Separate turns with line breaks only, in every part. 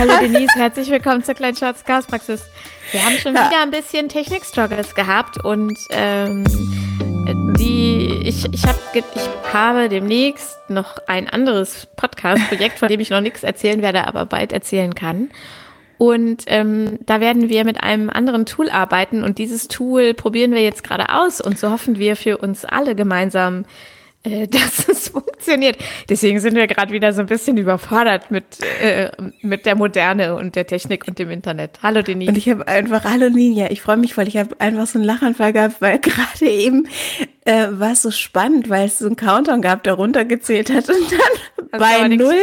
Hallo. Denise, herzlich willkommen zur kleinen Schatz Gaspraxis. Wir haben schon wieder ein bisschen Technik-Struggles gehabt und ähm, die, ich, ich, hab, ich habe demnächst noch ein anderes Podcast-Projekt, von dem ich noch nichts erzählen werde, aber bald erzählen kann. Und ähm, da werden wir mit einem anderen Tool arbeiten und dieses Tool probieren wir jetzt gerade aus und so hoffen wir für uns alle gemeinsam äh, dass es funktioniert. Deswegen sind wir gerade wieder so ein bisschen überfordert mit, äh, mit der Moderne und der Technik und dem Internet. Hallo Denise.
Und ich habe einfach, hallo Ninja, ich freue mich, weil ich habe einfach so einen Lachanfall gehabt, weil gerade eben äh, war es so spannend, weil es so einen Countdown gab, der runtergezählt hat und dann das bei null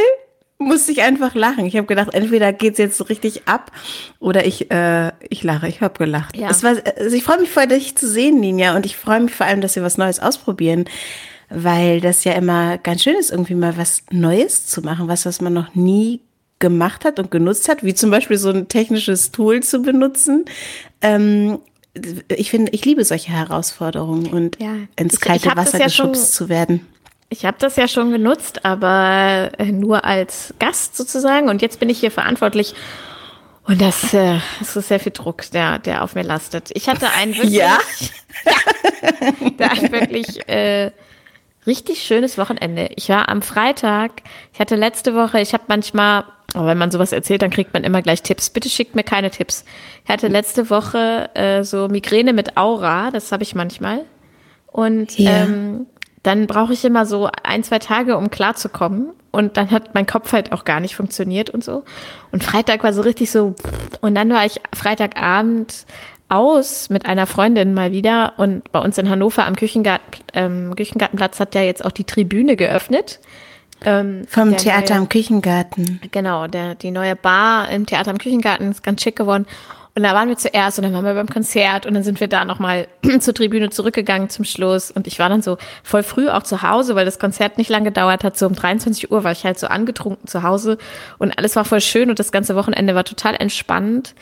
musste ich einfach lachen. Ich habe gedacht, entweder geht's jetzt so richtig ab oder ich äh, ich lache. Ich habe gelacht. Ja. Es war, also ich freue mich voll, dich zu sehen, Ninja, und ich freue mich vor allem, dass wir was Neues ausprobieren weil das ja immer ganz schön ist, irgendwie mal was Neues zu machen, was, was man noch nie gemacht hat und genutzt hat, wie zum Beispiel so ein technisches Tool zu benutzen. Ähm, ich finde, ich liebe solche Herausforderungen und ja. ins kalte ich, ich Wasser ja geschubst zu werden.
Ich habe das ja schon genutzt, aber äh, nur als Gast sozusagen. Und jetzt bin ich hier verantwortlich. Und das, äh, das ist sehr viel Druck, der, der auf mir lastet. Ich hatte einen wirklich, ja, ja der einen wirklich äh, richtig schönes Wochenende. Ich war am Freitag, ich hatte letzte Woche, ich habe manchmal, oh, wenn man sowas erzählt, dann kriegt man immer gleich Tipps. Bitte schickt mir keine Tipps. Ich hatte letzte Woche äh, so Migräne mit Aura, das habe ich manchmal. Und ja. ähm, dann brauche ich immer so ein, zwei Tage, um klarzukommen. Und dann hat mein Kopf halt auch gar nicht funktioniert und so. Und Freitag war so richtig so. Und dann war ich Freitagabend aus mit einer Freundin mal wieder und bei uns in Hannover am Küchengarten, ähm, Küchengartenplatz hat ja jetzt auch die Tribüne geöffnet.
Ähm, Vom Theater neue, am Küchengarten.
Genau, der, die neue Bar im Theater am Küchengarten ist ganz schick geworden. Und da waren wir zuerst und dann waren wir beim Konzert und dann sind wir da nochmal zur Tribüne zurückgegangen zum Schluss. Und ich war dann so voll früh auch zu Hause, weil das Konzert nicht lang gedauert hat. So um 23 Uhr war ich halt so angetrunken zu Hause und alles war voll schön und das ganze Wochenende war total entspannt.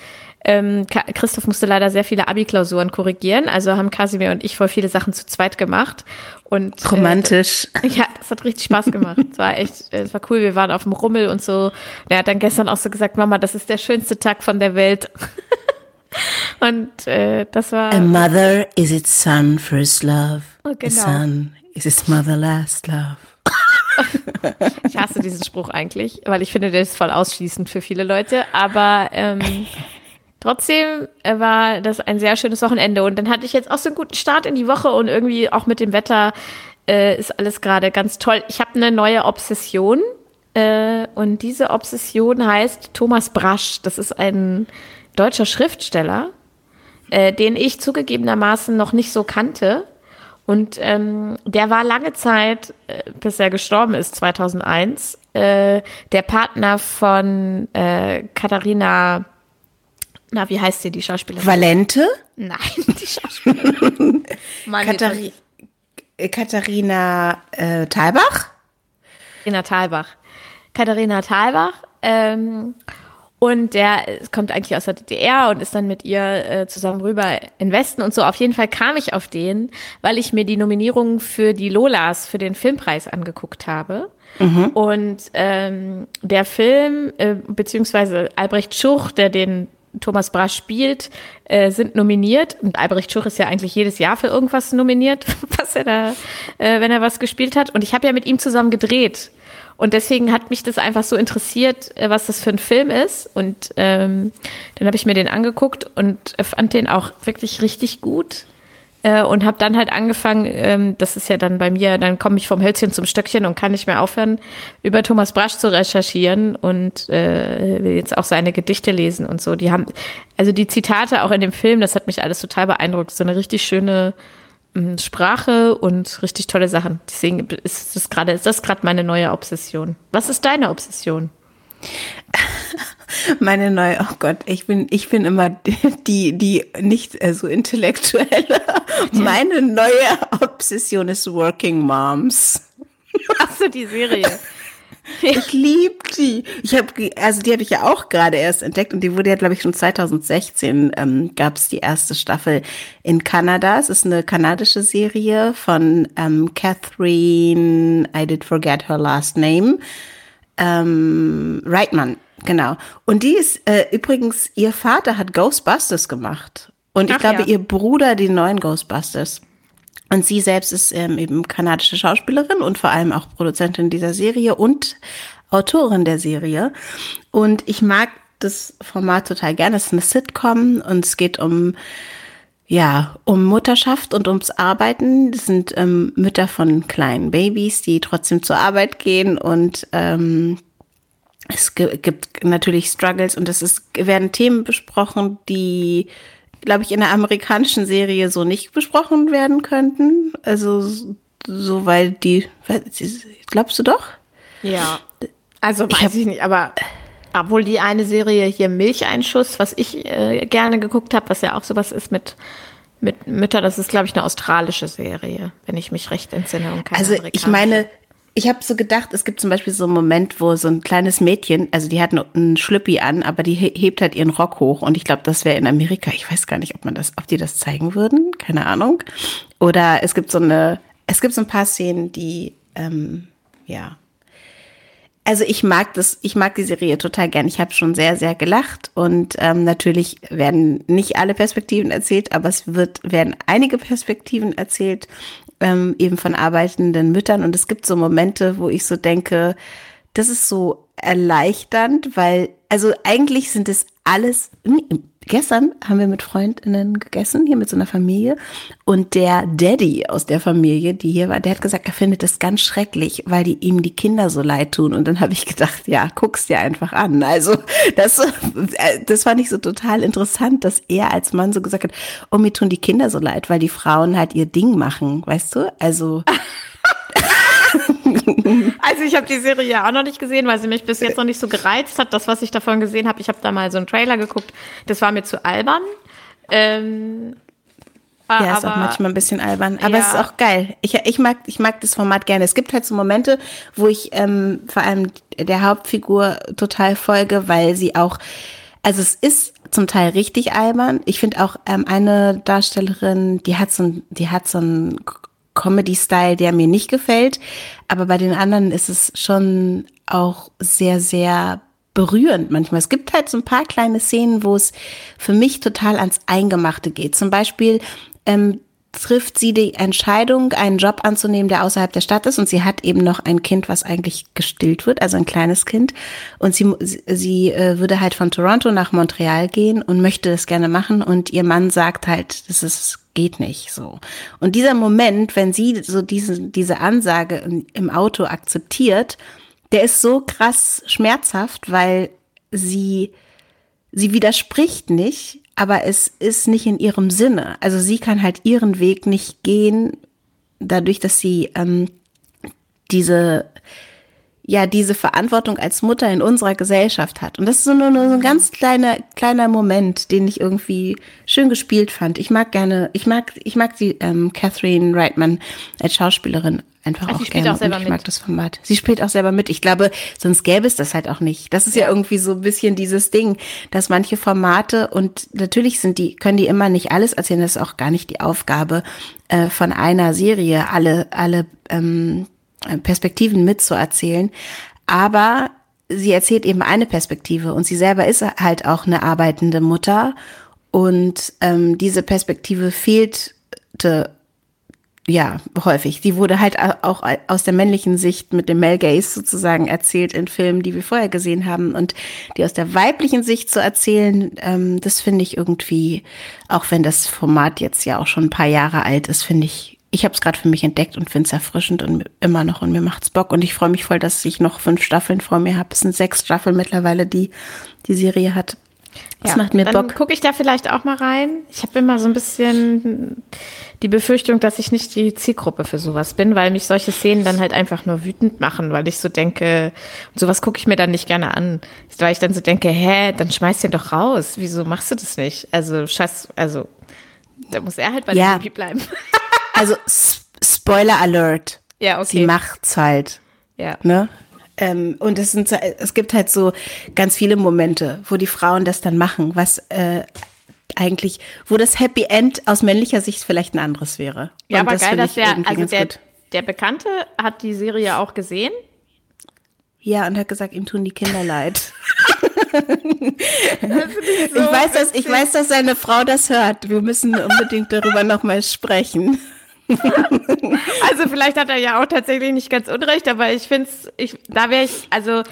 Ähm, Christoph musste leider sehr viele Abi-Klausuren korrigieren, also haben Kasimir und ich voll viele Sachen zu zweit gemacht. Und,
äh, Romantisch.
Äh, ja, das hat richtig Spaß gemacht. Es war echt, es war cool. Wir waren auf dem Rummel und so. Er hat dann gestern auch so gesagt, Mama, das ist der schönste Tag von der Welt. und äh, das war.
A mother is its son first love. Oh, genau. A son is its mother last love.
ich hasse diesen Spruch eigentlich, weil ich finde, der ist voll ausschließend für viele Leute. Aber ähm, Trotzdem äh, war das ein sehr schönes Wochenende und dann hatte ich jetzt auch so einen guten Start in die Woche und irgendwie auch mit dem Wetter äh, ist alles gerade ganz toll. Ich habe eine neue Obsession äh, und diese Obsession heißt Thomas Brasch. Das ist ein deutscher Schriftsteller, äh, den ich zugegebenermaßen noch nicht so kannte. Und ähm, der war lange Zeit, äh, bis er gestorben ist, 2001, äh, der Partner von äh, Katharina na, wie heißt sie, die Schauspielerin?
Valente?
Nein, die Schauspielerin.
Kathari Katharina äh, Thalbach?
Katharina Thalbach. Katharina Thalbach. Ähm, und der kommt eigentlich aus der DDR und ist dann mit ihr äh, zusammen rüber in Westen und so. Auf jeden Fall kam ich auf den, weil ich mir die Nominierungen für die Lolas für den Filmpreis angeguckt habe. Mhm. Und ähm, der Film, äh, beziehungsweise Albrecht Schuch, der den Thomas Brasch spielt, äh, sind nominiert. Und Albrecht Schuch ist ja eigentlich jedes Jahr für irgendwas nominiert, was er da, äh, wenn er was gespielt hat. Und ich habe ja mit ihm zusammen gedreht. Und deswegen hat mich das einfach so interessiert, äh, was das für ein Film ist. Und ähm, dann habe ich mir den angeguckt und fand den auch wirklich richtig gut äh, und habe dann halt angefangen, ähm, das ist ja dann bei mir, dann komme ich vom Hölzchen zum Stöckchen und kann nicht mehr aufhören, über Thomas Brasch zu recherchieren und äh, will jetzt auch seine Gedichte lesen und so. Die haben, also die Zitate auch in dem Film, das hat mich alles total beeindruckt. So eine richtig schöne ähm, Sprache und richtig tolle Sachen. Deswegen ist das gerade, ist das gerade meine neue Obsession. Was ist deine Obsession?
Meine neue, oh Gott, ich bin, ich bin immer die, die nicht äh, so intellektuelle. Meine neue Obsession ist Working Moms.
Hast du die Serie?
Ich liebe die. Ich habe, also die habe ich ja auch gerade erst entdeckt und die wurde ja, glaube ich, schon 2016 ähm, gab es die erste Staffel in Kanada. Es ist eine kanadische Serie von ähm, Catherine, I did forget her last name, ähm, Reitman genau. Und die ist äh, übrigens, ihr Vater hat Ghostbusters gemacht. Und ich Ach, glaube, ja. ihr Bruder die neuen Ghostbusters. Und sie selbst ist ähm, eben kanadische Schauspielerin und vor allem auch Produzentin dieser Serie und Autorin der Serie. Und ich mag das Format total gerne. Es ist eine Sitcom und es geht um ja, um Mutterschaft und ums Arbeiten. Das sind ähm, Mütter von kleinen Babys, die trotzdem zur Arbeit gehen und ähm, es gibt natürlich Struggles und es ist, werden Themen besprochen, die, glaube ich, in der amerikanischen Serie so nicht besprochen werden könnten. Also so, weil die, glaubst du doch?
Ja, also weiß ich, hab, ich nicht, aber obwohl die eine Serie hier Milcheinschuss, was ich äh, gerne geguckt habe, was ja auch sowas ist mit mit Mütter, das ist glaube ich eine australische Serie, wenn ich mich recht entsinne.
also ich meine, ich habe so gedacht, es gibt zum Beispiel so einen Moment, wo so ein kleines Mädchen, also die hat einen Schlüppi an, aber die hebt halt ihren Rock hoch und ich glaube, das wäre in Amerika. Ich weiß gar nicht, ob man das, ob die das zeigen würden, keine Ahnung. Oder es gibt so eine, es gibt so ein paar Szenen, die ähm, ja also ich mag das, ich mag die Serie total gern. Ich habe schon sehr, sehr gelacht und ähm, natürlich werden nicht alle Perspektiven erzählt, aber es wird werden einige Perspektiven erzählt, ähm, eben von arbeitenden Müttern. Und es gibt so Momente, wo ich so denke, das ist so erleichternd, weil also eigentlich sind es alles gestern haben wir mit Freundinnen gegessen, hier mit so einer Familie. Und der Daddy aus der Familie, die hier war, der hat gesagt, er findet das ganz schrecklich, weil die ihm die Kinder so leid tun. Und dann habe ich gedacht, ja, guck's dir einfach an. Also das, äh, das fand ich so total interessant, dass er als Mann so gesagt hat, oh, mir tun die Kinder so leid, weil die Frauen halt ihr Ding machen, weißt du? Also
also ich habe die Serie ja auch noch nicht gesehen, weil sie mich bis jetzt noch nicht so gereizt hat. Das, was ich davon gesehen habe, ich habe da mal so einen Trailer geguckt, das war mir zu albern. Ähm,
ja, aber, ist auch manchmal ein bisschen albern, aber ja. es ist auch geil. Ich, ich, mag, ich mag das Format gerne. Es gibt halt so Momente, wo ich ähm, vor allem der Hauptfigur total folge, weil sie auch, also es ist zum Teil richtig albern. Ich finde auch ähm, eine Darstellerin, die hat so ein, die hat so ein Comedy-Style, der mir nicht gefällt. Aber bei den anderen ist es schon auch sehr, sehr berührend manchmal. Es gibt halt so ein paar kleine Szenen, wo es für mich total ans Eingemachte geht. Zum Beispiel ähm, trifft sie die Entscheidung, einen Job anzunehmen, der außerhalb der Stadt ist. Und sie hat eben noch ein Kind, was eigentlich gestillt wird, also ein kleines Kind. Und sie, sie äh, würde halt von Toronto nach Montreal gehen und möchte das gerne machen. Und ihr Mann sagt halt, das ist geht nicht so. Und dieser Moment, wenn sie so diese, diese Ansage im, im Auto akzeptiert, der ist so krass schmerzhaft, weil sie, sie widerspricht nicht, aber es ist nicht in ihrem Sinne. Also sie kann halt ihren Weg nicht gehen, dadurch, dass sie ähm, diese ja diese Verantwortung als Mutter in unserer Gesellschaft hat. Und das ist nur, nur so ein ganz kleiner, kleiner Moment, den ich irgendwie schön gespielt fand. Ich mag gerne, ich mag, ich mag die ähm, Catherine Reitman als Schauspielerin einfach also auch gerne. Auch selber ich mag das Format. Sie spielt auch selber mit. Ich glaube, sonst gäbe es das halt auch nicht. Das ist ja, ja irgendwie so ein bisschen dieses Ding, dass manche Formate und natürlich sind die, können die immer nicht alles erzählen. Das ist auch gar nicht die Aufgabe äh, von einer Serie, alle, alle ähm, Perspektiven mitzuerzählen. Aber sie erzählt eben eine Perspektive und sie selber ist halt auch eine arbeitende Mutter und ähm, diese Perspektive fehlte ja häufig. Die wurde halt auch aus der männlichen Sicht mit dem Male Gaze sozusagen erzählt in Filmen, die wir vorher gesehen haben und die aus der weiblichen Sicht zu erzählen, ähm, das finde ich irgendwie, auch wenn das Format jetzt ja auch schon ein paar Jahre alt ist, finde ich ich habe es gerade für mich entdeckt und finde es erfrischend und immer noch und mir macht's Bock und ich freue mich voll, dass ich noch fünf Staffeln vor mir habe. Es sind sechs Staffeln mittlerweile, die die Serie hat. Das ja, macht mir
dann
Bock.
Gucke ich da vielleicht auch mal rein. Ich habe immer so ein bisschen die Befürchtung, dass ich nicht die Zielgruppe für sowas bin, weil mich solche Szenen dann halt einfach nur wütend machen, weil ich so denke, sowas gucke ich mir dann nicht gerne an, weil ich dann so denke, hä, dann schmeiß den doch raus. Wieso machst du das nicht? Also scheiß, also da muss er halt bei ja. Baby bleiben.
Also Spoiler Alert. Ja, okay. Sie macht's halt. Ja. Ne? Ähm, und es, sind, es gibt halt so ganz viele Momente, wo die Frauen das dann machen, was äh, eigentlich, wo das Happy End aus männlicher Sicht vielleicht ein anderes wäre.
Ja, und aber das geil, dass der, also der, der Bekannte hat die Serie auch gesehen.
Ja, und hat gesagt, ihm tun die Kinder leid. ich, weiß, dass, ich weiß, dass seine Frau das hört. Wir müssen unbedingt darüber nochmal sprechen.
also vielleicht hat er ja auch tatsächlich nicht ganz unrecht, aber ich finde es, ich, da wäre ich, also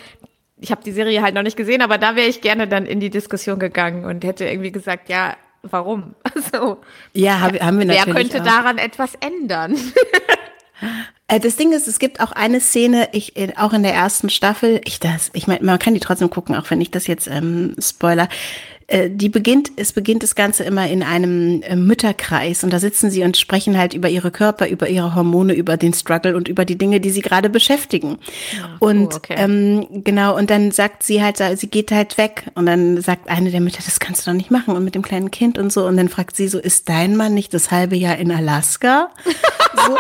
ich habe die Serie halt noch nicht gesehen, aber da wäre ich gerne dann in die Diskussion gegangen und hätte irgendwie gesagt, ja, warum? Also,
ja, hab, haben wir natürlich.
Wer könnte auch. daran etwas ändern?
Äh, das Ding ist, es gibt auch eine Szene, ich auch in der ersten Staffel, ich das, ich meine, man kann die trotzdem gucken, auch wenn ich das jetzt ähm, spoiler. Äh, die beginnt, es beginnt das Ganze immer in einem äh, Mütterkreis und da sitzen sie und sprechen halt über ihre Körper, über ihre Hormone, über den Struggle und über die Dinge, die sie gerade beschäftigen. Ja, und oh, okay. ähm, genau, und dann sagt sie halt, sie geht halt weg und dann sagt eine der Mütter, das kannst du doch nicht machen und mit dem kleinen Kind und so und dann fragt sie so, ist dein Mann nicht das halbe Jahr in Alaska? so.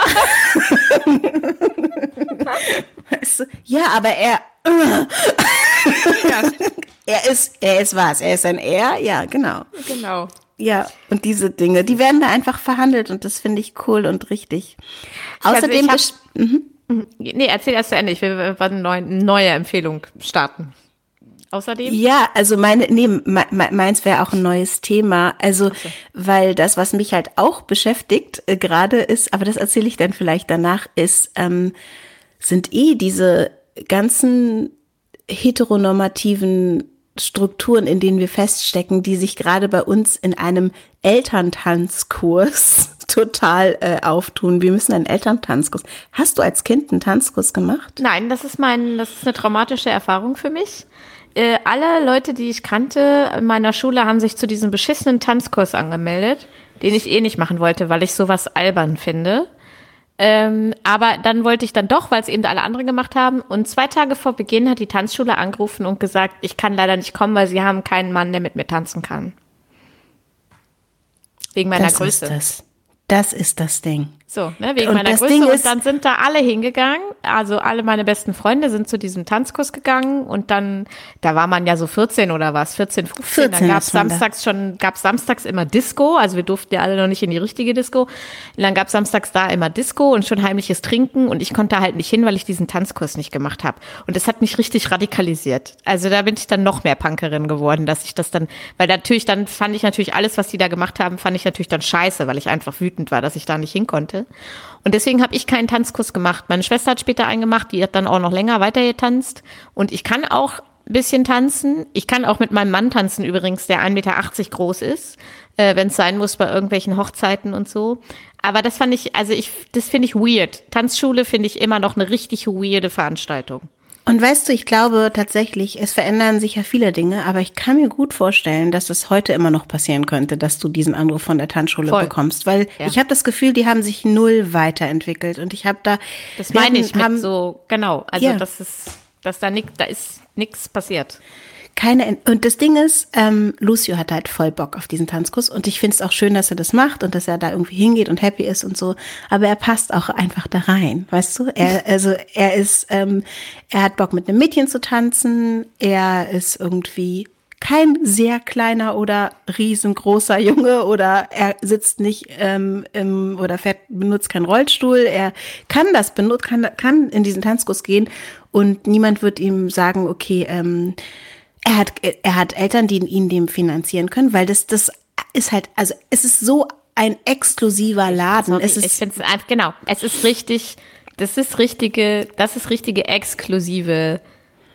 weißt du, ja, aber er ja. Er ist, er ist was? Er ist ein Er? Ja, genau.
Genau.
Ja, und diese Dinge, die werden da einfach verhandelt und das finde ich cool und richtig. Außerdem.
Also hab, mhm. mhm. Nee, erzähl erst zu Ende. Ich will eine neue, neue Empfehlung starten. Außerdem?
Ja, also meine, nee, meins wäre auch ein neues Thema. Also, okay. weil das, was mich halt auch beschäftigt, äh, gerade ist, aber das erzähle ich dann vielleicht danach, ist, ähm, sind eh diese ganzen heteronormativen Strukturen, in denen wir feststecken, die sich gerade bei uns in einem Elterntanzkurs total äh, auftun. Wir müssen einen Elterntanzkurs. Hast du als Kind einen Tanzkurs gemacht?
Nein, das ist mein, das ist eine traumatische Erfahrung für mich. Äh, alle Leute, die ich kannte in meiner Schule, haben sich zu diesem beschissenen Tanzkurs angemeldet, den ich eh nicht machen wollte, weil ich sowas albern finde. Ähm, aber dann wollte ich dann doch, weil es eben alle anderen gemacht haben. Und zwei Tage vor Beginn hat die Tanzschule angerufen und gesagt, ich kann leider nicht kommen, weil sie haben keinen Mann, der mit mir tanzen kann. Wegen meiner
das
Größe.
Ist das. das ist das Ding.
So, ne, wegen und meiner Größe. Ding und dann sind da alle hingegangen. Also alle meine besten Freunde sind zu diesem Tanzkurs gegangen und dann, da war man ja so 14 oder was, 14, 15. 14 dann gab es samstags da. schon, gab samstags immer Disco. Also wir durften ja alle noch nicht in die richtige Disco. Und dann gab es samstags da immer Disco und schon heimliches Trinken und ich konnte halt nicht hin, weil ich diesen Tanzkurs nicht gemacht habe. Und das hat mich richtig radikalisiert. Also da bin ich dann noch mehr Punkerin geworden, dass ich das dann, weil natürlich dann fand ich natürlich alles, was die da gemacht haben, fand ich natürlich dann scheiße, weil ich einfach wütend war, dass ich da nicht hin konnte. Und deswegen habe ich keinen Tanzkurs gemacht. Meine Schwester hat später einen gemacht, die hat dann auch noch länger weiter getanzt. Und ich kann auch ein bisschen tanzen. Ich kann auch mit meinem Mann tanzen übrigens, der 1,80 Meter groß ist, äh, wenn es sein muss bei irgendwelchen Hochzeiten und so. Aber das fand ich, also ich, das finde ich weird. Tanzschule finde ich immer noch eine richtig weirde Veranstaltung.
Und weißt du, ich glaube tatsächlich, es verändern sich ja viele Dinge, aber ich kann mir gut vorstellen, dass es heute immer noch passieren könnte, dass du diesen Anruf von der Tanzschule Voll. bekommst, weil ja. ich habe das Gefühl, die haben sich null weiterentwickelt und ich habe da
Das meine ich haben, so genau, also ja. das ist dass da nichts da ist nichts passiert
keine, und das Ding ist, ähm, Lucio hat halt voll Bock auf diesen Tanzkurs und ich finde es auch schön, dass er das macht und dass er da irgendwie hingeht und happy ist und so. Aber er passt auch einfach da rein, weißt du? Er, also er ist, ähm, er hat Bock mit einem Mädchen zu tanzen. Er ist irgendwie kein sehr kleiner oder riesengroßer Junge oder er sitzt nicht ähm, im, oder fährt, benutzt keinen Rollstuhl. Er kann das benutzen, kann, kann in diesen Tanzkurs gehen und niemand wird ihm sagen, okay, ähm, er hat, er hat Eltern, die ihn dem finanzieren können, weil das, das ist halt, also es ist so ein exklusiver Laden.
Sorry,
es ist,
ich finde es einfach, genau, es ist richtig, das ist richtige, das ist richtige exklusive,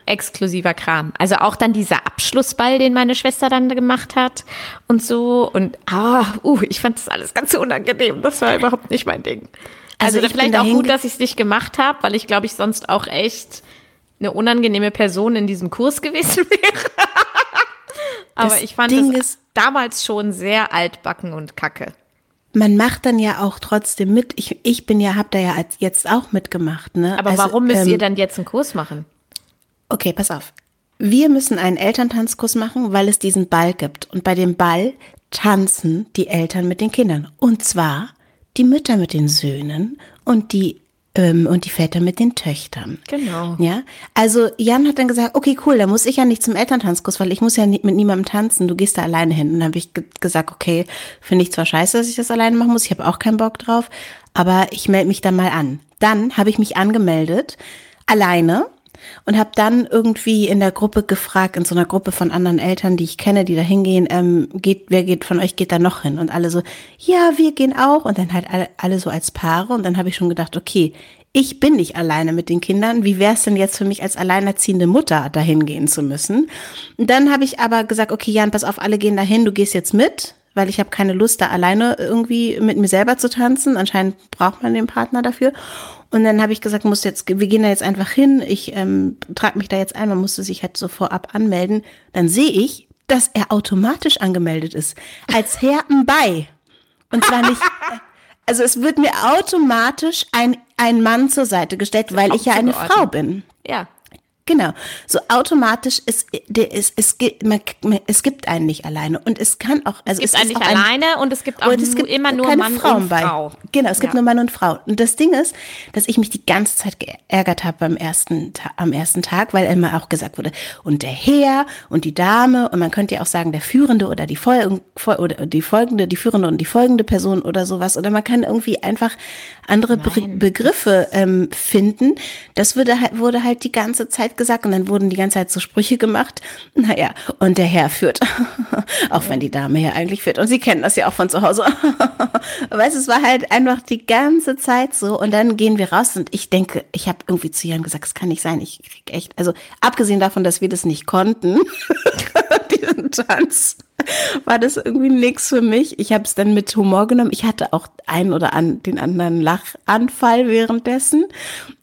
exklusiver Kram. Also auch dann dieser Abschlussball, den meine Schwester dann gemacht hat und so und ah, uh, ich fand das alles ganz unangenehm. Das war überhaupt nicht mein Ding. Also, also vielleicht auch gut, dass ich es nicht gemacht habe, weil ich glaube ich sonst auch echt eine unangenehme Person in diesem Kurs gewesen wäre. Aber das ich fand Ding es damals schon sehr altbacken und kacke.
Man macht dann ja auch trotzdem mit. Ich, ich bin ja, hab da ja jetzt auch mitgemacht, ne?
Aber also, warum müsst ähm, ihr dann jetzt einen Kurs machen?
Okay, pass auf. Wir müssen einen Elterntanzkurs machen, weil es diesen Ball gibt. Und bei dem Ball tanzen die Eltern mit den Kindern. Und zwar die Mütter mit den Söhnen und die und die Väter mit den Töchtern.
Genau.
Ja, also Jan hat dann gesagt, okay, cool, da muss ich ja nicht zum Elterntanzkurs, weil ich muss ja nicht mit niemandem tanzen, du gehst da alleine hin. Und dann habe ich gesagt, okay, finde ich zwar scheiße, dass ich das alleine machen muss, ich habe auch keinen Bock drauf, aber ich melde mich da mal an. Dann habe ich mich angemeldet, alleine, und habe dann irgendwie in der Gruppe gefragt, in so einer Gruppe von anderen Eltern, die ich kenne, die da hingehen, ähm, geht, wer geht von euch geht da noch hin? Und alle so, ja, wir gehen auch. Und dann halt alle, alle so als Paare. Und dann habe ich schon gedacht, okay, ich bin nicht alleine mit den Kindern. Wie wäre es denn jetzt für mich als alleinerziehende Mutter dahin gehen zu müssen? Und dann habe ich aber gesagt, okay, Jan, pass auf, alle gehen dahin, du gehst jetzt mit weil ich habe keine Lust, da alleine irgendwie mit mir selber zu tanzen. Anscheinend braucht man den Partner dafür. Und dann habe ich gesagt, muss jetzt, wir gehen da jetzt einfach hin. Ich ähm, trage mich da jetzt ein. Man musste sich halt so vorab anmelden. Dann sehe ich, dass er automatisch angemeldet ist als Herr bei. Und zwar nicht. Also es wird mir automatisch ein, ein Mann zur Seite gestellt, weil ich ja eine Frau bin.
Ja.
Genau. So automatisch ist, es, es, es gibt einen nicht alleine. Und es kann auch, also
es gibt einen nicht alleine ein, und es gibt auch es gibt immer nur Mann Frauen und Frau.
Bei. Genau, es gibt nur Mann und Frau. Und das Ding ist, dass ich mich die ganze Zeit geärgert habe beim ersten, am ersten Tag, weil immer auch gesagt wurde, und der Herr und die Dame und man könnte ja auch sagen, der Führende oder die, Fol oder die folgende, die Führende und die folgende Person oder sowas. Oder man kann irgendwie einfach andere Be Begriffe ähm, finden. Das wurde halt, wurde halt die ganze Zeit gesagt und dann wurden die ganze Zeit so Sprüche gemacht. Naja, und der Herr führt. auch wenn die Dame ja eigentlich führt. Und sie kennen das ja auch von zu Hause. weißt es war halt einfach die ganze Zeit so. Und dann gehen wir raus und ich denke, ich habe irgendwie zu Jan gesagt, es kann nicht sein. Ich krieg echt, also abgesehen davon, dass wir das nicht konnten, diesen Tanz war das irgendwie nichts für mich. Ich habe es dann mit Humor genommen. Ich hatte auch einen oder an, den anderen Lachanfall währenddessen.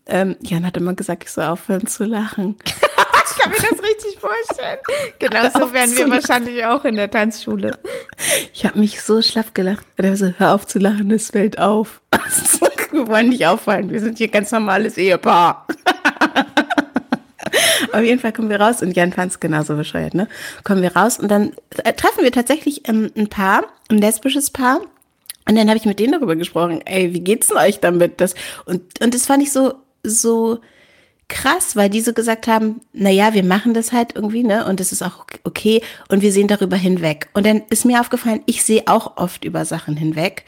Ähm, Jan hat immer gesagt, ich soll aufhören zu lachen.
ich kann mir das richtig vorstellen. Genau so wären wir wahrscheinlich auch in der Tanzschule.
Ich habe mich so schlaff gelacht. Er so, hör auf zu lachen, es fällt auf. wir wollen nicht auffallen, wir sind hier ganz normales Ehepaar. Auf jeden Fall kommen wir raus und Jan fand es genauso bescheuert, ne? Kommen wir raus und dann äh, treffen wir tatsächlich ähm, ein Paar, ein lesbisches Paar. Und dann habe ich mit denen darüber gesprochen, ey, wie geht's denn euch damit? Das, und, und das fand ich so, so krass, weil die so gesagt haben, na ja, wir machen das halt irgendwie, ne? Und das ist auch okay. Und wir sehen darüber hinweg. Und dann ist mir aufgefallen, ich sehe auch oft über Sachen hinweg,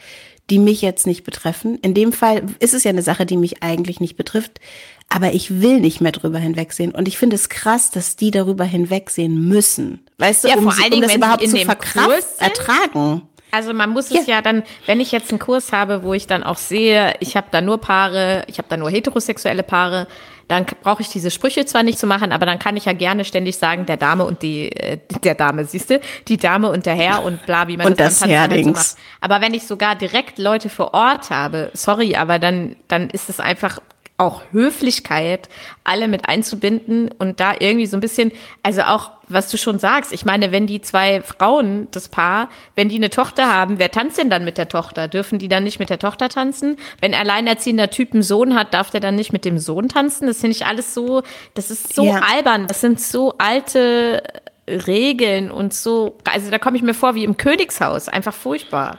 die mich jetzt nicht betreffen. In dem Fall ist es ja eine Sache, die mich eigentlich nicht betrifft aber ich will nicht mehr drüber hinwegsehen. Und ich finde es krass, dass die darüber hinwegsehen müssen. Weißt du,
ja,
um,
vor allen Dingen, um das
überhaupt zu verkraften, ertragen.
Also man muss es ja dann, wenn ich jetzt einen Kurs habe, wo ich dann auch sehe, ich habe da nur Paare, ich habe da nur heterosexuelle Paare, dann brauche ich diese Sprüche zwar nicht zu machen, aber dann kann ich ja gerne ständig sagen, der Dame und die, äh, der Dame, siehst du, die Dame und der Herr und bla, wie man
und das, das halt so.
Aber wenn ich sogar direkt Leute vor Ort habe, sorry, aber dann, dann ist es einfach auch Höflichkeit, alle mit einzubinden und da irgendwie so ein bisschen, also auch, was du schon sagst, ich meine, wenn die zwei Frauen, das Paar, wenn die eine Tochter haben, wer tanzt denn dann mit der Tochter? Dürfen die dann nicht mit der Tochter tanzen? Wenn alleinerziehender Typ einen Sohn hat, darf der dann nicht mit dem Sohn tanzen? Das finde ich alles so, das ist so ja. albern, das sind so alte Regeln und so, also da komme ich mir vor wie im Königshaus, einfach furchtbar.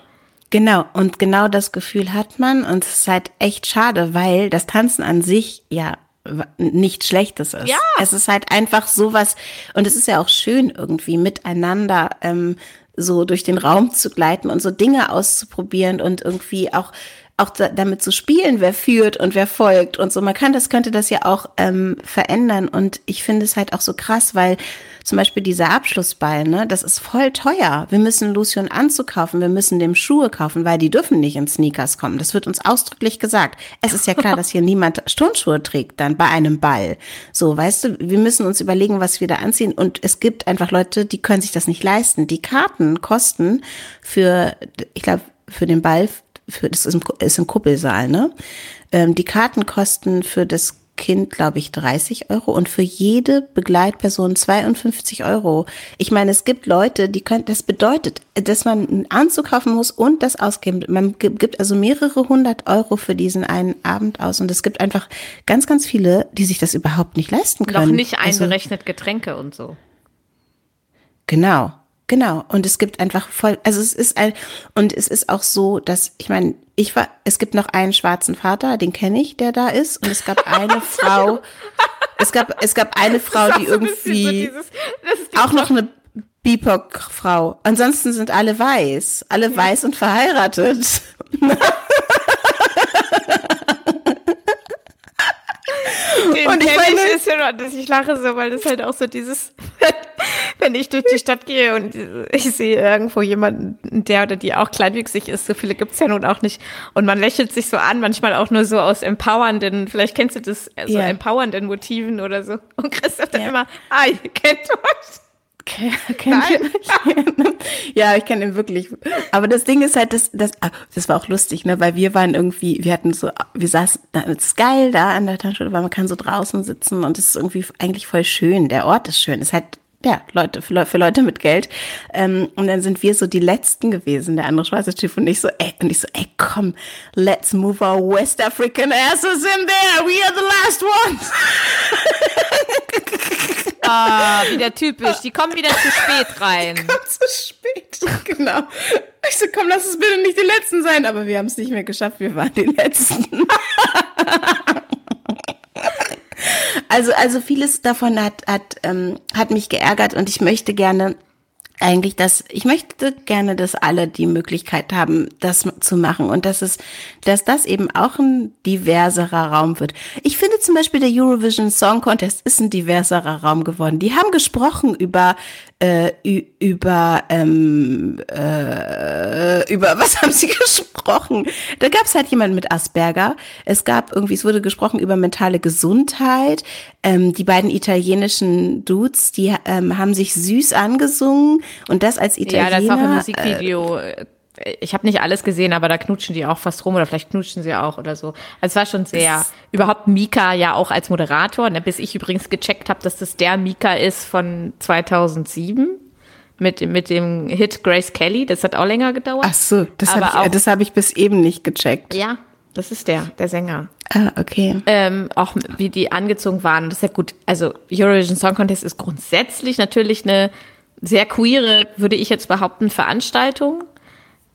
Genau, und genau das Gefühl hat man und es ist halt echt schade, weil das Tanzen an sich ja nichts Schlechtes ist.
Ja.
Es ist halt einfach sowas und es ist ja auch schön irgendwie miteinander ähm, so durch den Raum zu gleiten und so Dinge auszuprobieren und irgendwie auch auch damit zu spielen, wer führt und wer folgt und so. Man kann das, könnte das ja auch ähm, verändern. Und ich finde es halt auch so krass, weil zum Beispiel dieser Abschlussball, ne, das ist voll teuer. Wir müssen Lucian anzukaufen, wir müssen dem Schuhe kaufen, weil die dürfen nicht in Sneakers kommen. Das wird uns ausdrücklich gesagt. Es ist ja klar, dass hier niemand Turnschuhe trägt dann bei einem Ball. So, weißt du, wir müssen uns überlegen, was wir da anziehen. Und es gibt einfach Leute, die können sich das nicht leisten. Die Karten kosten für, ich glaube, für den Ball für, das ist ein, ist ein Kuppelsaal, ne? Ähm, die Karten kosten für das Kind, glaube ich, 30 Euro und für jede Begleitperson 52 Euro. Ich meine, es gibt Leute, die können, das bedeutet, dass man einen Anzug kaufen muss und das ausgeben. Man gibt also mehrere hundert Euro für diesen einen Abend aus und es gibt einfach ganz, ganz viele, die sich das überhaupt nicht leisten können.
Noch nicht eingerechnet also, Getränke und so.
Genau. Genau. Und es gibt einfach voll, also es ist ein, und es ist auch so, dass, ich meine, ich war, es gibt noch einen schwarzen Vater, den kenne ich, der da ist. Und es gab eine Frau, es gab, es gab eine Frau, die irgendwie, so dieses, auch noch eine BIPOC-Frau. Ansonsten sind alle weiß. Alle weiß und verheiratet.
Den und ich meine, ich, ist ich lache so, weil das halt auch so dieses, wenn ich durch die Stadt gehe und ich sehe irgendwo jemanden, der oder die auch kleinwüchsig ist, so viele gibt's ja nun auch nicht. Und man lächelt sich so an, manchmal auch nur so aus empowernden, vielleicht kennst du das, so ja. empowernden Motiven oder so. Und Christoph dann ja. immer, ah, ihr kennt euch.
Kennt ja, ich kenne ihn wirklich. Aber das Ding ist halt, das, das, ah, das war auch lustig, ne, weil wir waren irgendwie, wir hatten so, wir saßen, es ist geil da an der Tanzschule, weil man kann so draußen sitzen und es ist irgendwie eigentlich voll schön. Der Ort ist schön. Es ist halt ja, Leute, für, für Leute mit Geld. Ähm, und dann sind wir so die Letzten gewesen, der andere schwarze Typ und ich so, ey, und ich so, ey, komm, let's move our West African asses in there, we are the last ones.
Ah, wieder typisch. Die kommen wieder zu spät rein. Die kommen
zu spät, genau. Ich so, komm, lass es bitte nicht die Letzten sein. Aber wir haben es nicht mehr geschafft. Wir waren die Letzten. also, also vieles davon hat, hat, ähm, hat mich geärgert und ich möchte gerne eigentlich, dass ich möchte gerne, dass alle die Möglichkeit haben, das zu machen und dass es, dass das eben auch ein diverserer Raum wird. Ich finde zum Beispiel der Eurovision Song Contest ist ein diverserer Raum geworden. Die haben gesprochen über äh, über ähm, äh, über was haben sie gesprochen? Da gab es halt jemand mit Asperger. Es gab irgendwie, es wurde gesprochen über mentale Gesundheit. Ähm, die beiden italienischen Dudes, die ähm, haben sich süß angesungen und das als Italiener.
Ja, das war ein Musikvideo. Äh, ich habe nicht alles gesehen, aber da knutschen die auch fast rum oder vielleicht knutschen sie auch oder so. Also es war schon sehr, das überhaupt Mika ja auch als Moderator, ne, bis ich übrigens gecheckt habe, dass das der Mika ist von 2007 mit, mit dem Hit Grace Kelly. Das hat auch länger gedauert.
Ach so, das habe ich, das hab ich bis eben nicht gecheckt.
Ja, das ist der, der Sänger.
Ah, okay.
Ähm, auch wie die angezogen waren. Das ist ja gut. Also Eurovision Song Contest ist grundsätzlich natürlich eine sehr queere, würde ich jetzt behaupten, Veranstaltung.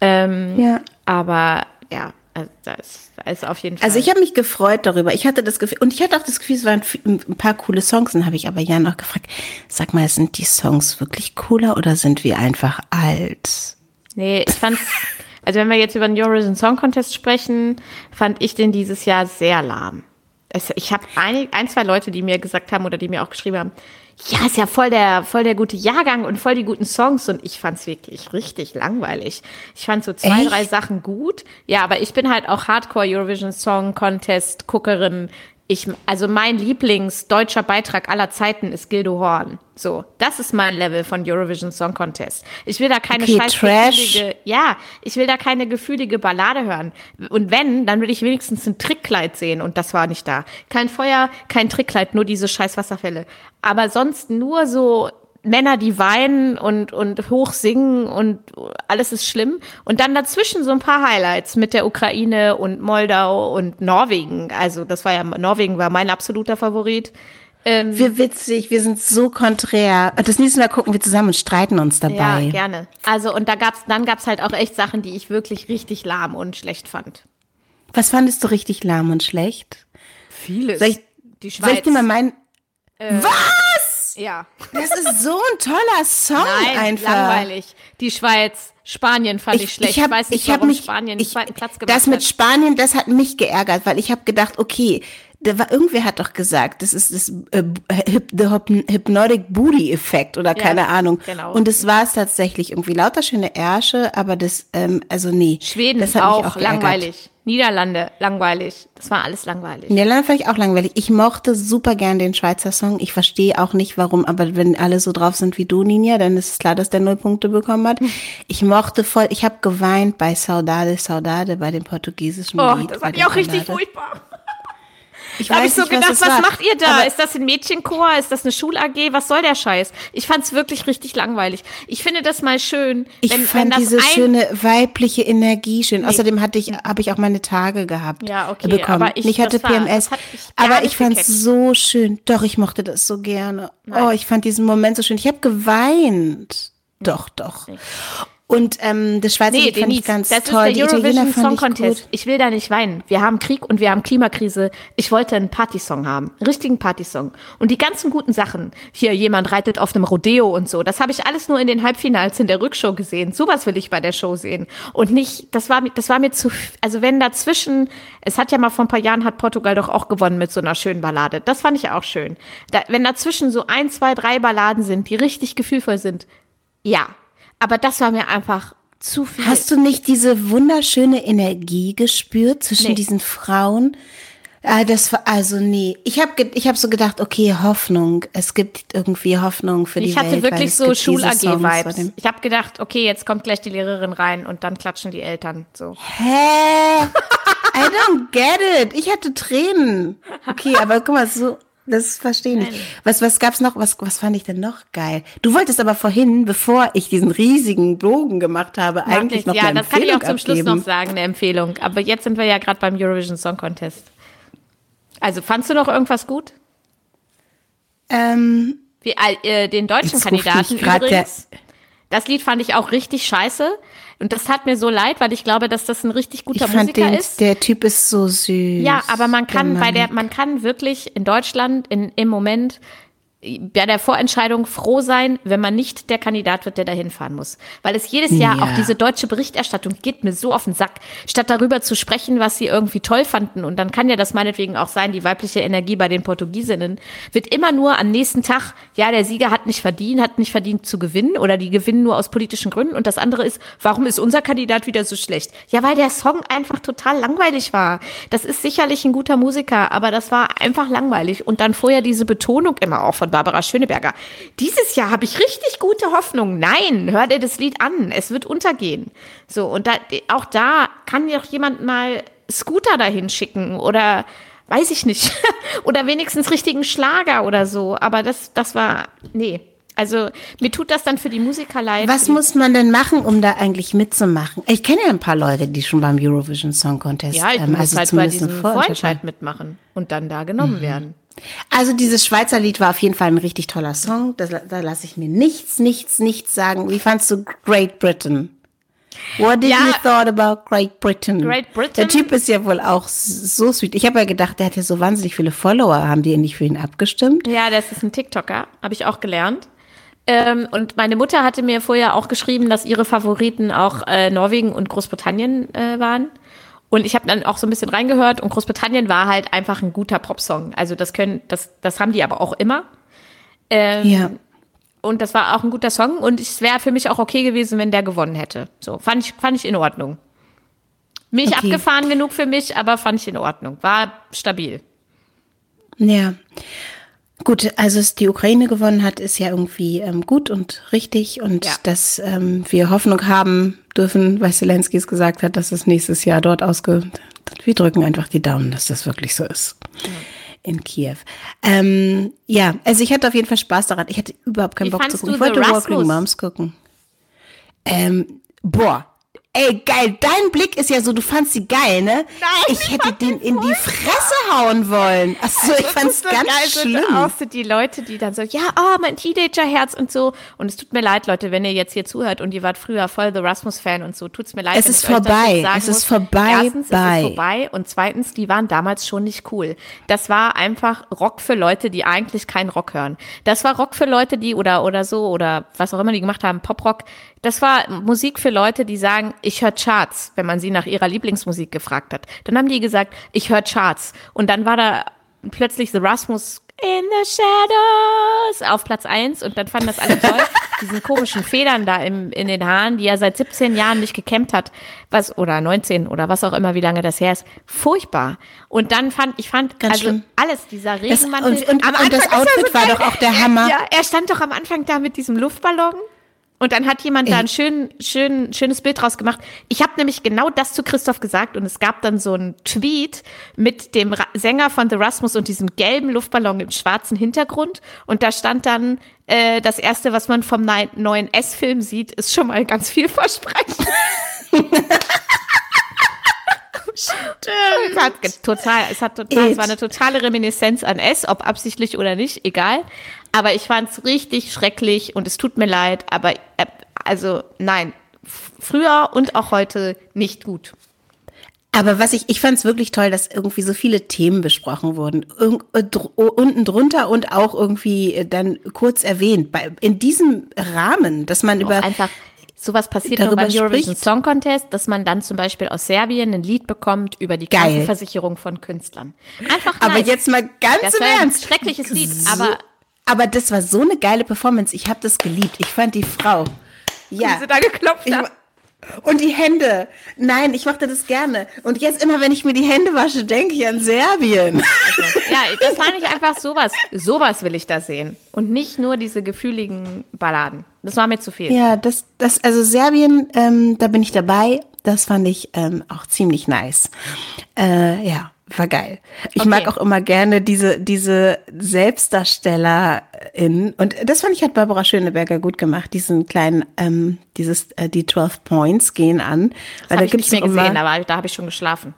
Ähm, ja. Aber ja, also da ist, da ist auf jeden
Fall. Also ich habe mich gefreut darüber. Ich hatte das Gefühl, und ich hatte auch das Gefühl, es waren ein paar coole Songs. Dann habe ich aber Jan auch gefragt, sag mal, sind die Songs wirklich cooler oder sind wir einfach alt?
Nee, ich fand, also wenn wir jetzt über den Eurovision Song Contest sprechen, fand ich den dieses Jahr sehr lahm. ich habe ein, ein, zwei Leute, die mir gesagt haben oder die mir auch geschrieben haben, ja, ist ja voll der, voll der gute Jahrgang und voll die guten Songs und ich fand's wirklich richtig langweilig. Ich fand so zwei, Echt? drei Sachen gut. Ja, aber ich bin halt auch Hardcore Eurovision Song Contest Guckerin ich, also mein Lieblingsdeutscher Beitrag aller Zeiten ist Gildo Horn. So, das ist mein Level von Eurovision Song Contest. Ich will da keine okay, scheiß gefühlige, ja, ich will da keine gefühlige Ballade hören. Und wenn, dann will ich wenigstens ein Trickkleid sehen und das war nicht da. Kein Feuer, kein Trickkleid, nur diese scheiß Wasserfälle. Aber sonst nur so Männer, die weinen und, und hoch singen und alles ist schlimm. Und dann dazwischen so ein paar Highlights mit der Ukraine und Moldau und Norwegen. Also das war ja, Norwegen war mein absoluter Favorit.
Ähm, wir witzig, wir sind so konträr. Das nächste Mal gucken wir zusammen und streiten uns dabei.
Ja, gerne. Also und da gab's, dann gab's halt auch echt Sachen, die ich wirklich richtig lahm und schlecht fand.
Was fandest du richtig lahm und schlecht?
Vieles.
Soll ich, die Schweiz. Soll ich dir mal meinen? Äh, Was?
Ja.
Das ist so ein toller Song Nein, einfach.
langweilig. Die Schweiz, Spanien fand ich, ich schlecht. Ich, hab, ich weiß nicht, ich warum mich, Spanien
den zweiten Platz gemacht Das mit hat. Spanien, das hat mich geärgert, weil ich habe gedacht, okay, da war, irgendwer hat doch gesagt, das ist das äh, the Hypnotic Booty Effekt oder keine ja, Ahnung. Genau. Und es war es tatsächlich irgendwie lauter schöne Ärsche, aber das, ähm, also nee.
Schweden das hat auch, auch langweilig. Niederlande, langweilig. Das war alles langweilig.
Niederlande fand ich auch langweilig. Ich mochte super gern den Schweizer Song. Ich verstehe auch nicht, warum, aber wenn alle so drauf sind wie du, Ninja, dann ist es klar, dass der null Punkte bekommen hat. Ich mochte voll, ich habe geweint bei Saudade, Saudade, bei dem portugiesischen
oh, Lied. Das fand ich auch richtig furchtbar. Ich da habe ich so nicht, gedacht, was, was macht ihr da? Aber ist das ein Mädchenchor? Ist das eine Schul-AG? Was soll der Scheiß? Ich fand's wirklich richtig langweilig. Ich finde das mal schön.
Ich wenn, fand wenn diese schöne weibliche Energie schön. Nee. Außerdem hatte ich, habe ich auch meine Tage gehabt.
Ja, okay.
Bekommen. Aber ich, ich hatte war, PMS. aber ich fand's so schön. Doch, ich mochte das so gerne. Nein. Oh, ich fand diesen Moment so schön. Ich habe geweint. Doch, doch. Und ähm, das Schweizer
Nee,
Lied fand ich ganz
das
toll.
ist der Eurovision Song
ich
Contest.
gut.
Ich will da nicht weinen. Wir haben Krieg und wir haben Klimakrise. Ich wollte einen Partysong haben, einen richtigen Partysong. Und die ganzen guten Sachen, hier jemand reitet auf einem Rodeo und so, das habe ich alles nur in den Halbfinals in der Rückshow gesehen. Sowas will ich bei der Show sehen. Und nicht, das war, mir- das war mir zu, also wenn dazwischen, es hat ja mal vor ein paar Jahren, hat Portugal doch auch gewonnen mit so einer schönen Ballade. Das fand ich auch schön. Da, wenn dazwischen so ein, zwei, drei Balladen sind, die richtig gefühlvoll sind, ja. Aber das war mir einfach zu viel.
Hast du nicht diese wunderschöne Energie gespürt zwischen
Nee.
diesen Frauen? Ah, das war also nee. Ich habe ich hab so gedacht, okay, Hoffnung. Es gibt irgendwie Hoffnung für die
Ich hatte
Welt. weil
wirklich
es
so Schul-AG-Vibes. Ich habe gedacht, okay, jetzt kommt gleich die Lehrerin rein und dann klatschen die Eltern. So.
Hä? I don't get it. Ich hatte Tränen. Okay, aber guck mal, so, das verstehe ich nicht. Was, was gab's noch? Was, was fand ich denn noch geil? Du wolltest aber vorhin, bevor ich diesen riesigen Bogen gemacht habe, eigentlich noch
ja,
eine
das kann ich auch zum Schluss
abgeben.
noch sagen, eine Empfehlung. Aber jetzt sind wir ja gerade beim Eurovision Song Contest. Also, fandst du noch irgendwas gut?
Ähm,
Wie, äh, den deutschen Kandidaten
der-
übrigens. Das Lied fand ich auch richtig scheiße. Und das tat mir so leid, weil ich glaube, dass das ein richtig
ich
guter
fand
Musiker
den,
ist.
der Typ ist so süß.
Ja, aber man kann bei der, man kann wirklich in Deutschland in, im Moment bei der Vorentscheidung froh sein, wenn man nicht der Kandidat wird, der dahin fahren muss. Weil es jedes Jahr
Ja.
auch diese deutsche Berichterstattung geht mir so auf den Sack, statt darüber zu sprechen, was sie irgendwie toll fanden. Und dann kann ja das meinetwegen auch sein, die weibliche Energie bei den Portugiesinnen wird immer nur am nächsten Tag, ja, der Sieger hat nicht verdient, hat nicht verdient zu gewinnen oder die gewinnen nur aus politischen Gründen. Und das andere ist, warum ist unser Kandidat wieder so schlecht? Ja, weil der Song einfach total langweilig war. Das ist sicherlich ein guter Musiker, aber das war einfach langweilig. Und dann vorher diese Betonung immer auch von Barbara Schöneberger. Dieses Jahr habe ich richtig gute Hoffnung. Nein, hör dir das Lied an. Es wird untergehen. So, und da, auch da kann doch jemand mal Scooter dahin schicken oder weiß ich nicht. oder wenigstens richtigen Schlager oder so. Aber das, das war, nee. Also mir tut das dann für die Musiker leid.
Was muss man denn machen, um da eigentlich mitzumachen? Ich kenne ja ein paar Leute, die schon beim Eurovision Song Contest,
ja, ich
ähm,
muss
also
halt bei diesem
Vorentscheid
mitmachen und dann da genommen werden.
Also dieses Schweizer Lied war auf jeden Fall ein richtig toller Song. Das, da lasse ich mir nichts, nichts, nichts sagen. Wie fandst du Great Britain? What did
Ja.
you thought about Great Britain?
Great Britain?
Der Typ ist ja wohl auch so sweet. Ich habe ja gedacht, der hat ja so wahnsinnig viele Follower. Haben die nicht für ihn abgestimmt?
Ja, das ist ein TikToker, habe ich auch gelernt. Ähm, und meine Mutter hatte mir vorher auch geschrieben, dass ihre Favoriten auch äh, Norwegen und Großbritannien äh, waren. Und ich habe dann auch so ein bisschen reingehört und Großbritannien war halt einfach ein guter Popsong. Also das können, das, das haben die aber auch immer. Ähm,
Ja.
Und das war auch ein guter Song und es wäre für mich auch okay gewesen, wenn der gewonnen hätte. So, fand ich, fand ich in Ordnung. Mich
Okay.
abgefahren genug für mich, aber fand ich in Ordnung. War stabil.
Ja. Gut, also dass die Ukraine gewonnen hat, ist ja irgendwie ähm, gut und richtig und
Ja.
dass ähm, wir Hoffnung haben dürfen, weil Zelensky es gesagt hat, dass es nächstes Jahr dort ausge... Wir drücken einfach die Daumen, dass das wirklich so ist. In Kiew. Ähm, ja, also ich hatte auf jeden Fall Spaß daran. Ich hatte überhaupt keinen
Wie
Bock zu gucken. Ich wollte Walking? Moms gucken. Ähm, boah. Ey, geil, dein Blick ist ja so, du fandst sie geil, ne?
Nein,
ich hätte den in die Fresse hauen wollen. Achso, ich fand's
so
ganz
geil,
schlimm.
Auch so die Leute, die dann so, ja, oh, mein Teenagerherz und so. Und es tut mir leid, Leute, wenn ihr jetzt hier zuhört und ihr wart früher voll The Rasmus-Fan und so, tut's mir leid.
Es ist vorbei. Es ist
muss.
vorbei,
Erstens, es ist vorbei. Und zweitens, die waren damals schon nicht cool. Das war einfach Rock für Leute, die eigentlich keinen Rock hören. Das war Rock für Leute, die oder, oder so, oder was auch immer die gemacht haben, Poprock. Das war Musik für Leute, die sagen, ich höre Charts, wenn man sie nach ihrer Lieblingsmusik gefragt hat. Dann haben die gesagt, ich höre Charts. Und dann war da plötzlich The Rasmus in the Shadows auf Platz eins und dann fanden das alle toll. Diesen komischen Federn da im, in den Haaren, die er seit 17 Jahren nicht gekämmt hat, was, oder 19 oder was auch immer, wie lange das her ist. Furchtbar. Und dann fand, ich fand,
Ganz
also
schlimm.
alles, dieser
Das,
Regenmantel.
und, und,
Am
und das Outfit
so
war doch auch der Hammer.
Ja, er stand doch am Anfang da mit diesem Luftballon. Und dann hat jemand da ein schön, schön, schönes Bild draus gemacht. Ich habe nämlich genau das zu Christoph gesagt und es gab dann so einen Tweet mit dem Ra Sänger von The Rasmus und diesem gelben Luftballon im schwarzen Hintergrund. Und da stand dann, äh, das erste, was man vom neuen S-Film sieht, ist schon mal ganz vielversprechend. Es hat total, es hat total, es war eine totale Reminiszenz an S, ob absichtlich oder nicht, egal. Aber ich fand es richtig schrecklich und es tut mir leid, aber äh, also nein, früher und auch heute nicht gut.
Aber was ich, ich fand es wirklich toll, dass irgendwie so viele Themen besprochen wurden. Irg äh, unten drunter und auch irgendwie äh, dann kurz erwähnt. Bei, in diesem Rahmen, dass man auch über.
Einfach sowas passiert nur beim Eurovision Song Contest, dass man dann zum Beispiel aus Serbien ein Lied bekommt über die Geil. Krankenversicherung von Künstlern.
Einfach nice. Aber jetzt mal ganz
das
im Ernst.
Ein schreckliches Lied, aber.
Aber das war so eine geile Performance. Ich habe das geliebt. Ich fand die Frau. Ja.
Wie sie da geklopft hat.
Und die Hände. Nein, ich mochte das gerne. Und jetzt immer, wenn ich mir die Hände wasche, denke ich an Serbien.
Also, ja, das fand ich einfach sowas. Sowas will ich da sehen. Und nicht nur diese gefühligen Balladen. Das war mir zu viel.
Ja, das, das, also Serbien, ähm, da bin ich dabei. Das fand ich ähm, auch ziemlich nice. Äh, ja war geil. Ich okay. mag auch immer gerne diese, diese Selbstdarstellerin. Und das fand ich hat Barbara Schöneberger gut gemacht, diesen kleinen, ähm, dieses, äh, die 12 Points gehen an.
Das Weil da ich gibt's nicht mehr gesehen, aber da habe ich schon geschlafen.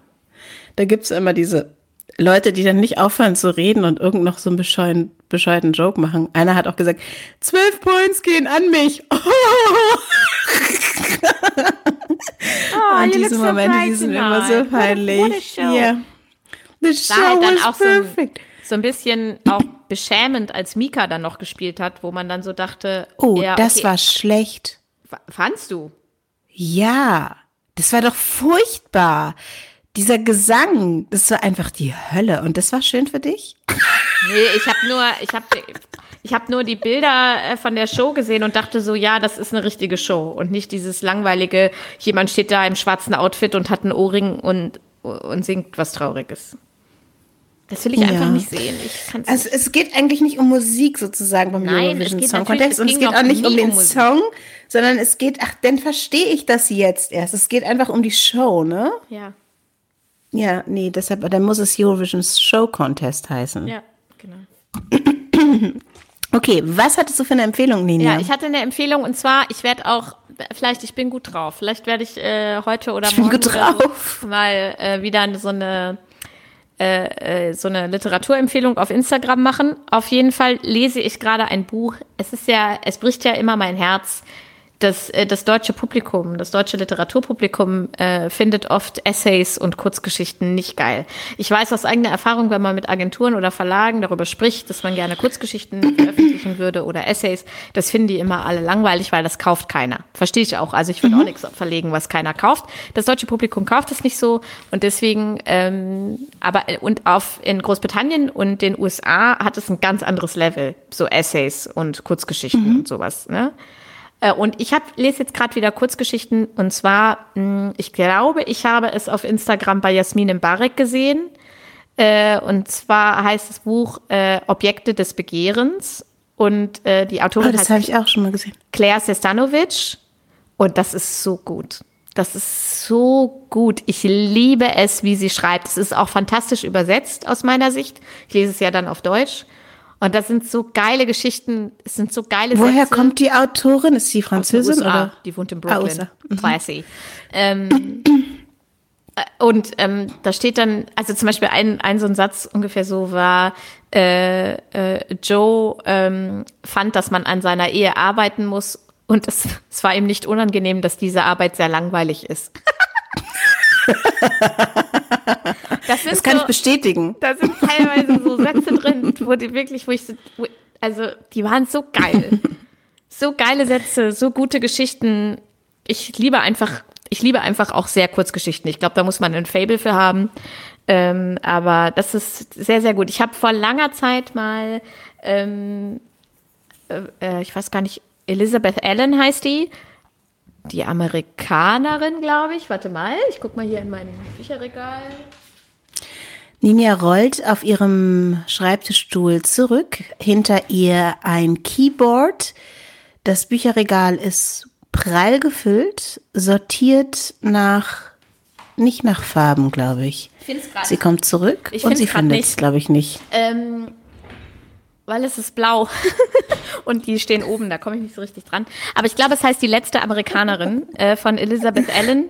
Da gibt's immer diese Leute, die dann nicht aufhören zu reden und irgend noch so einen bescheuerten, bescheuerten Joke machen. Einer hat auch gesagt, 12 Points gehen an mich. Oh. oh, und diese Momente, die sind immer so peinlich. Ja.
The show war halt dann auch perfect. so, so ein bisschen auch beschämend, als Mika dann noch gespielt hat, wo man dann so dachte,
oh, ja, das war schlecht.
Fandst du?
Ja, das war doch furchtbar. Dieser Gesang, das war einfach die Hölle. Und das war schön für dich?
Nee, ich habe nur, ich habe ich hab nur die Bilder äh, von der Show gesehen und dachte so, ja, das ist eine richtige Show und nicht dieses langweilige, jemand steht da im schwarzen Outfit und hat einen Ohrring und, und singt was Trauriges. Das will ich ja. einfach nicht sehen.
also es geht eigentlich nicht um Musik sozusagen beim Nein, Eurovision Song Contest und es geht auch nicht um den um Song, sondern es geht, ach, dann verstehe ich das jetzt erst. Es geht einfach um die Show, ne?
Ja.
Ja, nee, deshalb, dann muss es Eurovision Show Contest heißen.
Ja, genau.
Okay, was hattest du für eine Empfehlung, Nina?
Ja, ich hatte eine Empfehlung und zwar, ich werde auch, vielleicht, ich bin gut drauf. Vielleicht werde ich äh, heute oder ich morgen
so
mal äh, wieder so eine äh, äh, so eine Literaturempfehlung auf Instagram machen. Auf jeden Fall lese ich gerade ein Buch. Es ist ja, es bricht ja immer mein Herz, das, äh, das deutsche Publikum, das deutsche Literaturpublikum äh, findet oft Essays und Kurzgeschichten nicht geil. Ich weiß aus eigener Erfahrung, wenn man mit Agenturen oder Verlagen darüber spricht, dass man gerne Kurzgeschichten veröffentlichen würde oder Essays, das finden die immer alle langweilig, weil das kauft keiner. Verstehe ich auch. Also ich würde mhm. auch nichts verlegen, was keiner kauft. Das deutsche Publikum kauft es nicht so und deswegen, ähm, aber und auf in Großbritannien und den USA hat es ein ganz anderes Level, so Essays und Kurzgeschichten mhm. und sowas. Ne? Äh, und ich hab, lese jetzt gerade wieder Kurzgeschichten und zwar, hm, ich glaube, ich habe es auf Instagram bei Jasmin Mbarek gesehen. Äh, und zwar heißt das Buch äh, Objekte des Begehrens. Und die Autorin
oh, das habe ich auch schon mal gesehen.
Claire Sestanovic. Und das ist so gut. Das ist so gut. Ich liebe es, wie sie schreibt. Es ist auch fantastisch übersetzt aus meiner Sicht. Ich lese es ja dann auf Deutsch. Und das sind so geile Geschichten, es sind so geile
Woher Sätze. kommt die Autorin? Ist sie Französin oder?
Die wohnt in Brooklyn. Ah, mhm. Classy. Ähm, äh, und ähm, da steht dann, also zum Beispiel ein, ein so ein Satz ungefähr so war, äh, äh, Joe ähm, fand, dass man an seiner Ehe arbeiten muss und es, es war ihm nicht unangenehm, dass diese Arbeit sehr langweilig ist.
Das, das kann so, ich bestätigen.
Da sind teilweise so Sätze drin, wo die wirklich, wo ich so, wo, also die waren so geil. So geile Sätze, so gute Geschichten. Ich liebe einfach, ich liebe einfach auch sehr Kurzgeschichten. Ich glaube, da muss man ein Fable für haben. Ähm, aber das ist sehr, sehr gut. Ich habe vor langer Zeit mal, ähm, äh, äh ich weiß gar nicht, Elizabeth Allen heißt die, die Amerikanerin, glaube ich. Warte mal, ich gucke mal hier in mein Bücherregal.
Ninja rollt auf ihrem Schreibtischstuhl zurück. Hinter ihr ein Keyboard. Das Bücherregal ist prall gefüllt, sortiert nach, nicht nach Farben, glaube ich. Sie kommt zurück ich und sie findet es, glaube ich, nicht.
Ähm, weil es ist blau und die stehen oben, da komme ich nicht so richtig dran. Aber ich glaube, es heißt die letzte Amerikanerin äh, von Elizabeth Allen.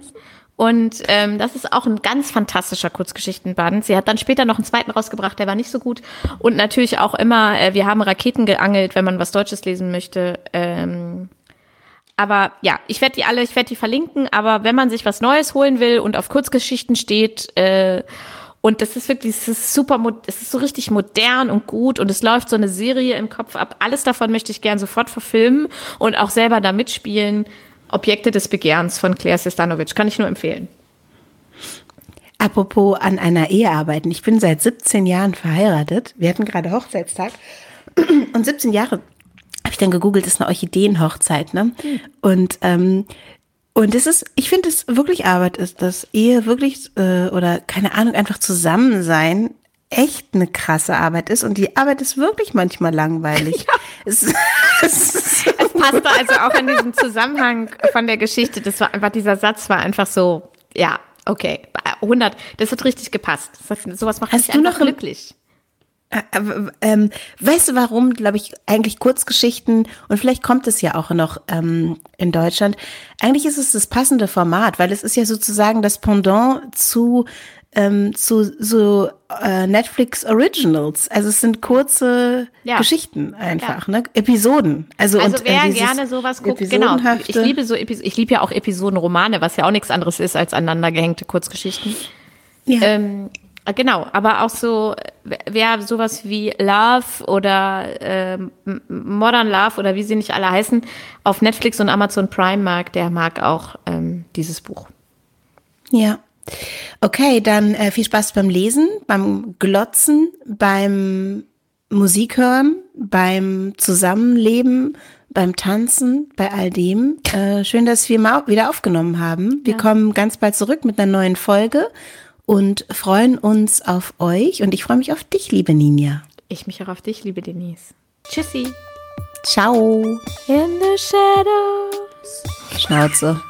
Und ähm, das ist auch ein ganz fantastischer Kurzgeschichtenband. Sie hat dann später noch einen zweiten rausgebracht, der war nicht so gut. Und natürlich auch immer, äh, wir haben Raketen geangelt, wenn man was Deutsches lesen möchte. Ähm, Aber ja, ich werde die alle, ich werde die verlinken. Aber wenn man sich was Neues holen will und auf Kurzgeschichten steht, äh, und das ist wirklich, es ist super, es ist so richtig modern und gut und es läuft so eine Serie im Kopf ab. Alles davon möchte ich gern sofort verfilmen und auch selber da mitspielen. Objekte des Begehrens von Claire Sestanovic. Kann ich nur empfehlen.
Apropos an einer Ehe arbeiten. Ich bin seit 17 Jahren verheiratet. Wir hatten gerade Hochzeitstag. Und 17 Jahre habe ich dann gegoogelt, ist eine Orchideenhochzeit, ne? Hm. Und ähm, und es ist, ich finde es wirklich Arbeit ist, dass Ehe wirklich äh, oder keine Ahnung einfach zusammen sein echt eine krasse Arbeit ist und die Arbeit ist wirklich manchmal langweilig. Ja. Es,
es, es passte also auch in diesem Zusammenhang von der Geschichte. Das war einfach dieser Satz war einfach so, ja, okay, 100. Das hat richtig gepasst. Das, sowas macht Hast mich einfach glücklich.
Äh, äh, ähm, weißt du warum, glaube ich, eigentlich Kurzgeschichten und vielleicht kommt es ja auch noch ähm, in Deutschland. Eigentlich ist es das passende Format, weil es ist ja sozusagen das Pendant zu ähm, zu so äh, Netflix Originals. Also es sind kurze ja. Geschichten einfach, ja. ne? Episoden.
Also, also und, wer äh, gerne sowas guckt, genau. Ich liebe so Epis ich liebe ja auch Episodenromane, was ja auch nichts anderes ist als aneinandergehängte Kurzgeschichten. Ja. Ähm, Ah, genau, aber auch so, wer sowas wie Love oder äh, Modern Love oder wie sie nicht alle heißen, auf Netflix und Amazon Prime mag, der mag auch ähm, dieses Buch.
Ja. Okay, dann äh, viel Spaß beim Lesen, beim Glotzen, beim Musik hören, beim Zusammenleben, beim Tanzen, bei all dem. Äh, schön, dass wir mal wieder aufgenommen haben. Wir ja. kommen ganz bald zurück mit einer neuen Folge und freuen uns auf euch. Und ich freue mich auf dich, liebe Ninja.
Ich mich auch auf dich, liebe Denise. Tschüssi.
Ciao.
In the shadows.
Schnauze.